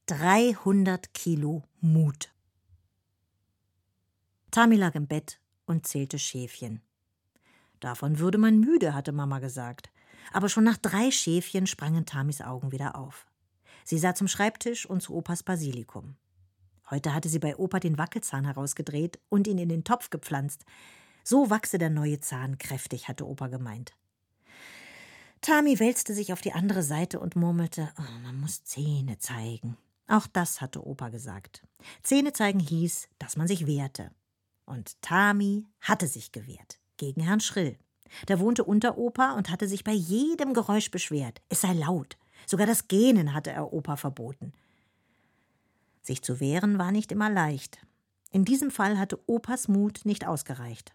Dreihundert Kilo Mut. Tami lag im Bett und zählte Schäfchen. Davon würde man müde, hatte Mama gesagt aber schon nach drei Schäfchen sprangen Tamis Augen wieder auf. Sie sah zum Schreibtisch und zu Opas Basilikum. Heute hatte sie bei Opa den Wackelzahn herausgedreht und ihn in den Topf gepflanzt. So wachse der neue Zahn kräftig, hatte Opa gemeint. Tami wälzte sich auf die andere Seite und murmelte, oh, man muss Zähne zeigen. Auch das hatte Opa gesagt. Zähne zeigen hieß, dass man sich wehrte. Und Tami hatte sich gewehrt gegen Herrn Schrill. Der wohnte unter Opa und hatte sich bei jedem Geräusch beschwert. Es sei laut. Sogar das Gähnen hatte er Opa verboten. Sich zu wehren war nicht immer leicht. In diesem Fall hatte Opas Mut nicht ausgereicht.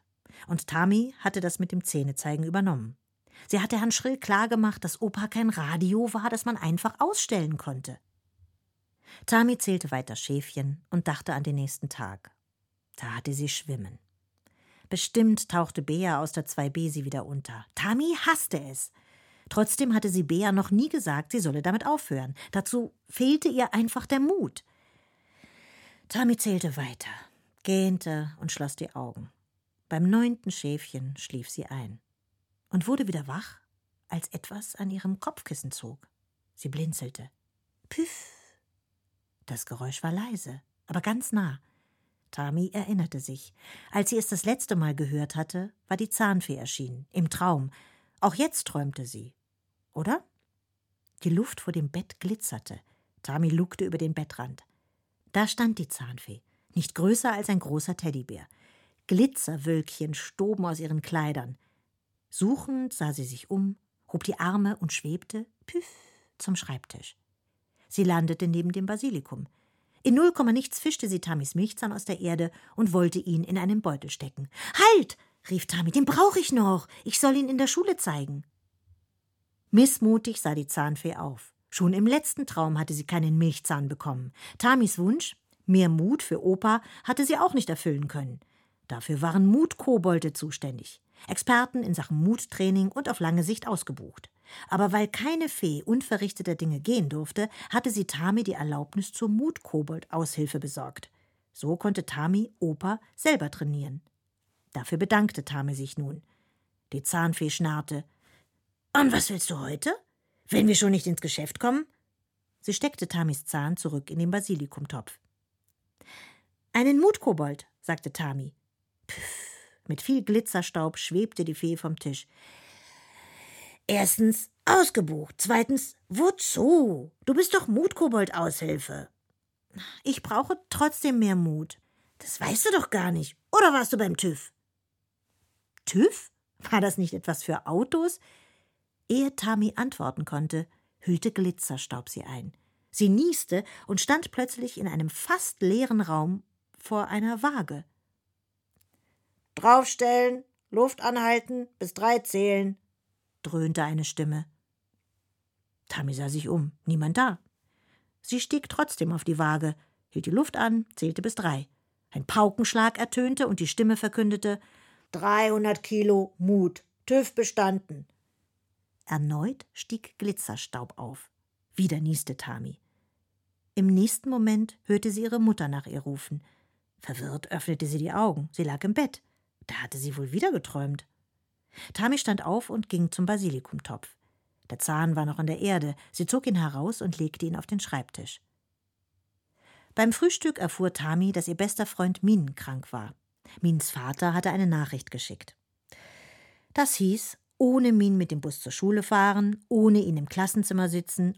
Und Tami hatte das mit dem Zähnezeigen übernommen. Sie hatte Herrn Schrill klargemacht, dass Opa kein Radio war, das man einfach ausstellen konnte. Tami zählte weiter Schäfchen und dachte an den nächsten Tag. Da hatte sie Schwimmen. Bestimmt tauchte Bea aus der 2b sie wieder unter. Tami hasste es. Trotzdem hatte sie Bea noch nie gesagt, sie solle damit aufhören. Dazu fehlte ihr einfach der Mut. Tami zählte weiter, gähnte und schloss die Augen. Beim neunten Schäfchen schlief sie ein und wurde wieder wach, als etwas an ihrem Kopfkissen zog. Sie blinzelte. Püff. Das Geräusch war leise, aber ganz nah. Tami erinnerte sich. Als sie es das letzte Mal gehört hatte, war die Zahnfee erschienen, im Traum. Auch jetzt träumte sie. Oder? Die Luft vor dem Bett glitzerte. Tami lugte über den Bettrand. Da stand die Zahnfee, nicht größer als ein großer Teddybär. Glitzerwölkchen stoben aus ihren Kleidern. Suchend sah sie sich um, hob die Arme und schwebte, püff, zum Schreibtisch. Sie landete neben dem Basilikum. In null Komma nichts fischte sie Tamis Milchzahn aus der Erde und wollte ihn in einen Beutel stecken. Halt! rief Tami, den brauche ich noch. Ich soll ihn in der Schule zeigen. Missmutig sah die Zahnfee auf. Schon im letzten Traum hatte sie keinen Milchzahn bekommen. Tamis Wunsch, mehr Mut für Opa, hatte sie auch nicht erfüllen können. Dafür waren Mutkobolde zuständig. Experten in Sachen Muttraining und auf lange Sicht ausgebucht. Aber weil keine Fee unverrichteter Dinge gehen durfte, hatte sie Tami die Erlaubnis zur Mutkobold-Aushilfe besorgt. So konnte Tami Opa selber trainieren. Dafür bedankte Tami sich nun. Die Zahnfee schnarrte. Und was willst du heute? Wenn wir schon nicht ins Geschäft kommen? Sie steckte Tamis Zahn zurück in den Basilikumtopf. Einen Mutkobold, sagte Tami. Pff, mit viel Glitzerstaub schwebte die Fee vom Tisch. Erstens ausgebucht. Zweitens, wozu? Du bist doch Mutkobold-Aushilfe. Ich brauche trotzdem mehr Mut. Das weißt du doch gar nicht. Oder warst du beim TÜV? TÜV? War das nicht etwas für Autos? Ehe Tami antworten konnte, hüllte Glitzerstaub sie ein. Sie nieste und stand plötzlich in einem fast leeren Raum vor einer Waage. Draufstellen, Luft anhalten, bis drei zählen, dröhnte eine Stimme. Tami sah sich um. Niemand da. Sie stieg trotzdem auf die Waage, hielt die Luft an, zählte bis drei. Ein Paukenschlag ertönte und die Stimme verkündete: 300 Kilo Mut, TÜV bestanden. Erneut stieg Glitzerstaub auf. Wieder nieste Tami. Im nächsten Moment hörte sie ihre Mutter nach ihr rufen. Verwirrt öffnete sie die Augen. Sie lag im Bett. Da hatte sie wohl wieder geträumt. Tami stand auf und ging zum Basilikumtopf. Der Zahn war noch in der Erde. Sie zog ihn heraus und legte ihn auf den Schreibtisch. Beim Frühstück erfuhr Tami, dass ihr bester Freund Min krank war. Mins Vater hatte eine Nachricht geschickt. Das hieß, ohne Min mit dem Bus zur Schule fahren, ohne ihn im Klassenzimmer sitzen,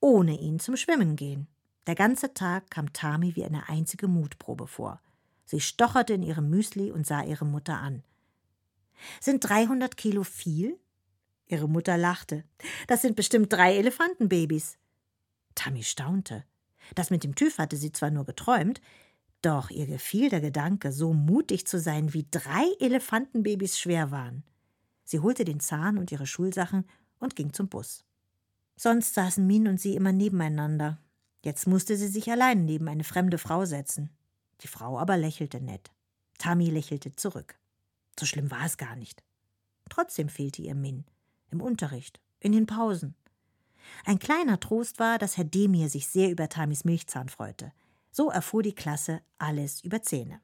ohne ihn zum Schwimmen gehen. Der ganze Tag kam Tami wie eine einzige Mutprobe vor. Sie stocherte in ihrem Müsli und sah ihre Mutter an. Sind 300 Kilo viel? Ihre Mutter lachte. Das sind bestimmt drei Elefantenbabys. Tammy staunte. Das mit dem TÜV hatte sie zwar nur geträumt, doch ihr gefiel der Gedanke, so mutig zu sein, wie drei Elefantenbabys schwer waren. Sie holte den Zahn und ihre Schulsachen und ging zum Bus. Sonst saßen Min und sie immer nebeneinander. Jetzt musste sie sich allein neben eine fremde Frau setzen. Die Frau aber lächelte nett. Tammy lächelte zurück. So schlimm war es gar nicht. Trotzdem fehlte ihr Min. Im Unterricht, in den Pausen. Ein kleiner Trost war, dass Herr Demir sich sehr über Tamis Milchzahn freute. So erfuhr die Klasse alles über Zähne.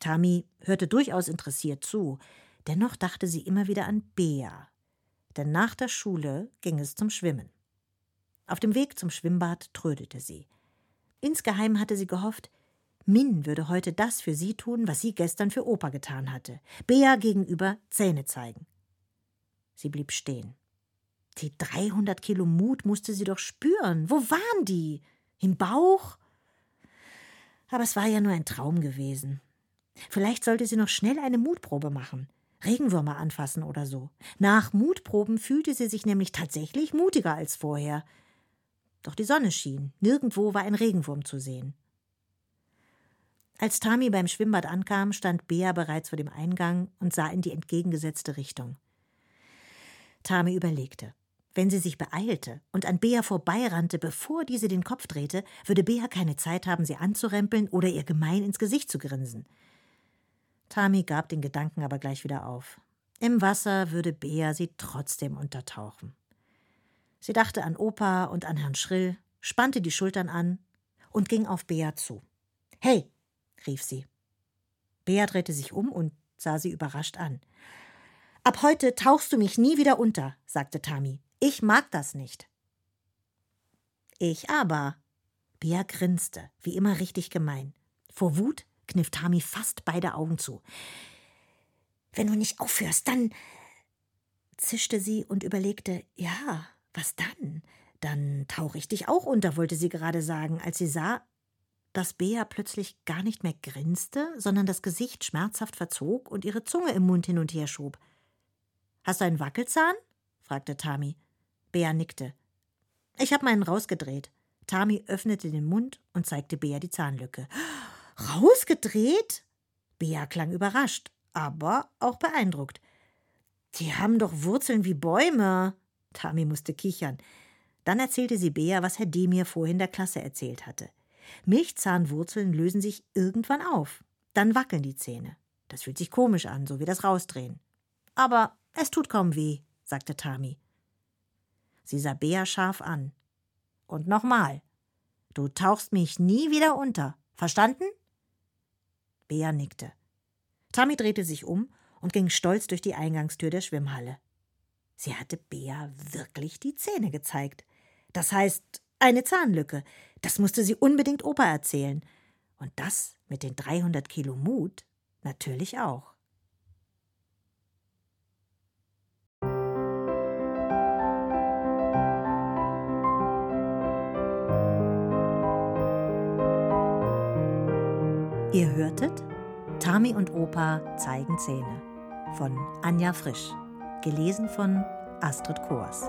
Tami hörte durchaus interessiert zu, dennoch dachte sie immer wieder an Bea. Denn nach der Schule ging es zum Schwimmen. Auf dem Weg zum Schwimmbad trödelte sie. Insgeheim hatte sie gehofft, Min würde heute das für sie tun, was sie gestern für Opa getan hatte. Bea gegenüber Zähne zeigen. Sie blieb stehen. Die 300 Kilo Mut musste sie doch spüren. Wo waren die? Im Bauch? Aber es war ja nur ein Traum gewesen. Vielleicht sollte sie noch schnell eine Mutprobe machen. Regenwürmer anfassen oder so. Nach Mutproben fühlte sie sich nämlich tatsächlich mutiger als vorher. Doch die Sonne schien. Nirgendwo war ein Regenwurm zu sehen. Als Tami beim Schwimmbad ankam, stand Bea bereits vor dem Eingang und sah in die entgegengesetzte Richtung. Tami überlegte. Wenn sie sich beeilte und an Bea vorbeirannte, bevor diese den Kopf drehte, würde Bea keine Zeit haben, sie anzurempeln oder ihr gemein ins Gesicht zu grinsen. Tami gab den Gedanken aber gleich wieder auf. Im Wasser würde Bea sie trotzdem untertauchen. Sie dachte an Opa und an Herrn Schrill, spannte die Schultern an und ging auf Bea zu. Hey, rief sie. Bea drehte sich um und sah sie überrascht an. Ab heute tauchst du mich nie wieder unter, sagte Tami. Ich mag das nicht. Ich aber. Bea grinste, wie immer richtig gemein. Vor Wut kniff Tami fast beide Augen zu. Wenn du nicht aufhörst, dann. zischte sie und überlegte, ja, was dann? Dann tauche ich dich auch unter, wollte sie gerade sagen, als sie sah, dass Bea plötzlich gar nicht mehr grinste, sondern das Gesicht schmerzhaft verzog und ihre Zunge im Mund hin und her schob. Hast du einen Wackelzahn? fragte Tami. Bea nickte. Ich habe meinen rausgedreht. Tami öffnete den Mund und zeigte Bea die Zahnlücke. Rausgedreht? Bea klang überrascht, aber auch beeindruckt. Die haben doch Wurzeln wie Bäume. Tami musste kichern. Dann erzählte sie Bea, was Herr Demir vorhin der Klasse erzählt hatte. Milchzahnwurzeln lösen sich irgendwann auf. Dann wackeln die Zähne. Das fühlt sich komisch an, so wie das Rausdrehen. Aber es tut kaum weh, sagte Tami. Sie sah Bea scharf an. Und nochmal. Du tauchst mich nie wieder unter. Verstanden? Bea nickte. Tami drehte sich um und ging stolz durch die Eingangstür der Schwimmhalle. Sie hatte Bea wirklich die Zähne gezeigt. Das heißt, eine Zahnlücke. Das musste sie unbedingt Opa erzählen. Und das mit den 300 Kilo Mut natürlich auch. Ihr hörtet Tami und Opa zeigen Zähne von Anja Frisch, gelesen von Astrid Koers.